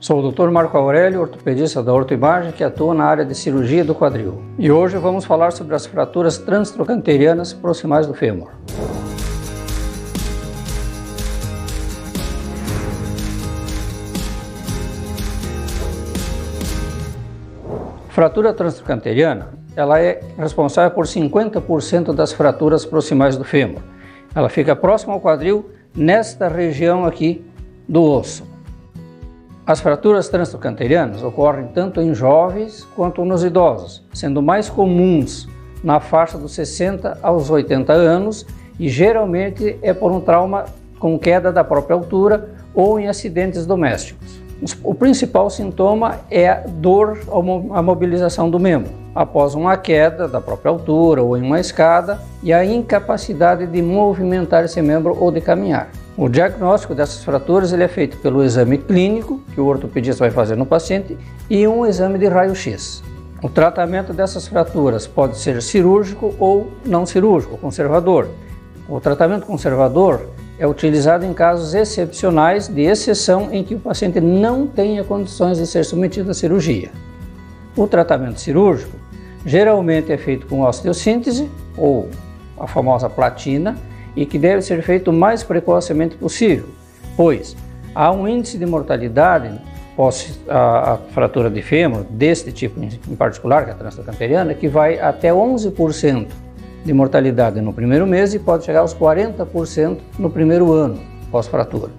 Sou o Dr. Marco Aurélio, ortopedista da Ortoimagem, que atua na área de cirurgia do quadril. E hoje vamos falar sobre as fraturas transtrocanterianas proximais do fêmur. Fratura transtrocanteriana, ela é responsável por 50% das fraturas proximais do fêmur. Ela fica próxima ao quadril, nesta região aqui do osso. As fraturas transtrocanterianas ocorrem tanto em jovens quanto nos idosos, sendo mais comuns na faixa dos 60 aos 80 anos e geralmente é por um trauma com queda da própria altura ou em acidentes domésticos. O principal sintoma é a dor ou a mobilização do membro, após uma queda da própria altura ou em uma escada e a incapacidade de movimentar esse membro ou de caminhar. O diagnóstico dessas fraturas ele é feito pelo exame clínico, que o ortopedista vai fazer no paciente, e um exame de raio-x. O tratamento dessas fraturas pode ser cirúrgico ou não cirúrgico, conservador. O tratamento conservador é utilizado em casos excepcionais de exceção em que o paciente não tenha condições de ser submetido à cirurgia. O tratamento cirúrgico geralmente é feito com osteossíntese ou a famosa platina e que deve ser feito o mais precocemente possível, pois há um índice de mortalidade pós a, a fratura de fêmur, deste tipo em particular, que é a transcanteriana, que vai até 11% de mortalidade no primeiro mês e pode chegar aos 40% no primeiro ano pós-fratura.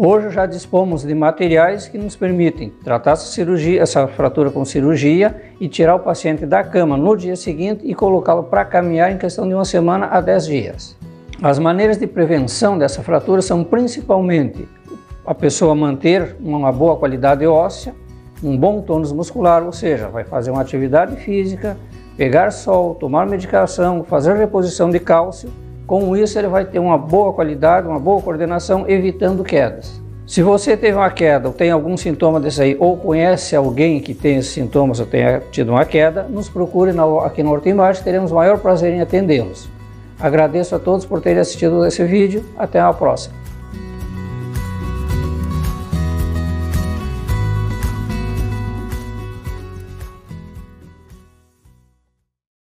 Hoje já dispomos de materiais que nos permitem tratar essa, cirurgia, essa fratura com cirurgia e tirar o paciente da cama no dia seguinte e colocá-lo para caminhar em questão de uma semana a 10 dias. As maneiras de prevenção dessa fratura são principalmente a pessoa manter uma boa qualidade óssea, um bom tônus muscular, ou seja, vai fazer uma atividade física, pegar sol, tomar medicação, fazer reposição de cálcio. Com isso, ele vai ter uma boa qualidade, uma boa coordenação, evitando quedas. Se você teve uma queda ou tem algum sintoma desse aí, ou conhece alguém que tem esses sintomas ou tenha tido uma queda, nos procure aqui no Horto Imagem, teremos o maior prazer em atendê-los. Agradeço a todos por terem assistido esse vídeo. Até a próxima.